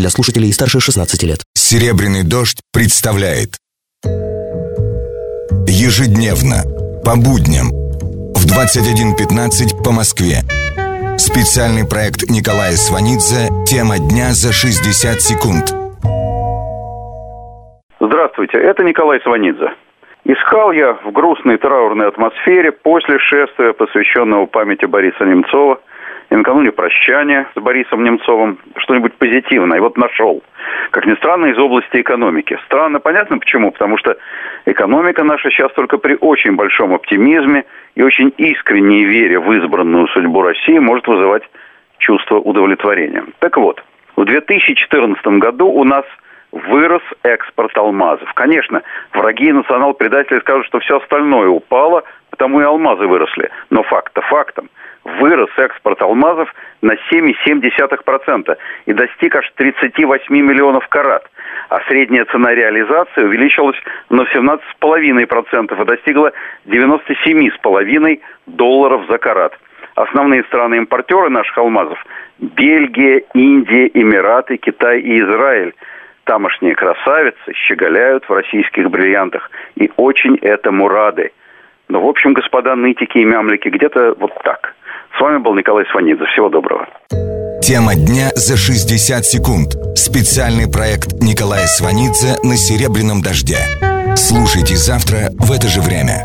для слушателей старше 16 лет. «Серебряный дождь» представляет Ежедневно, по будням, в 21.15 по Москве. Специальный проект Николая Сванидзе «Тема дня за 60 секунд». Здравствуйте, это Николай Сванидзе. Искал я в грустной траурной атмосфере после шествия, посвященного памяти Бориса Немцова – и накануне прощания с Борисом Немцовым что-нибудь позитивное. И вот нашел. Как ни странно, из области экономики. Странно, понятно почему? Потому что экономика наша сейчас только при очень большом оптимизме и очень искренней вере в избранную судьбу России может вызывать чувство удовлетворения. Так вот, в 2014 году у нас вырос экспорт алмазов. Конечно, враги и национал-предатели скажут, что все остальное упало, потому и алмазы выросли. Но факт-то фактом вырос экспорт алмазов на 7,7% и достиг аж 38 миллионов карат. А средняя цена реализации увеличилась на 17,5% и достигла 97,5 долларов за карат. Основные страны-импортеры наших алмазов – Бельгия, Индия, Эмираты, Китай и Израиль. Тамошние красавицы щеголяют в российских бриллиантах и очень этому рады. Но, в общем, господа нытики и мямлики, где-то вот так – с вами был Николай Сванидзе. Всего доброго. Тема дня за 60 секунд. Специальный проект Николая Сванидзе на «Серебряном дожде». Слушайте завтра в это же время.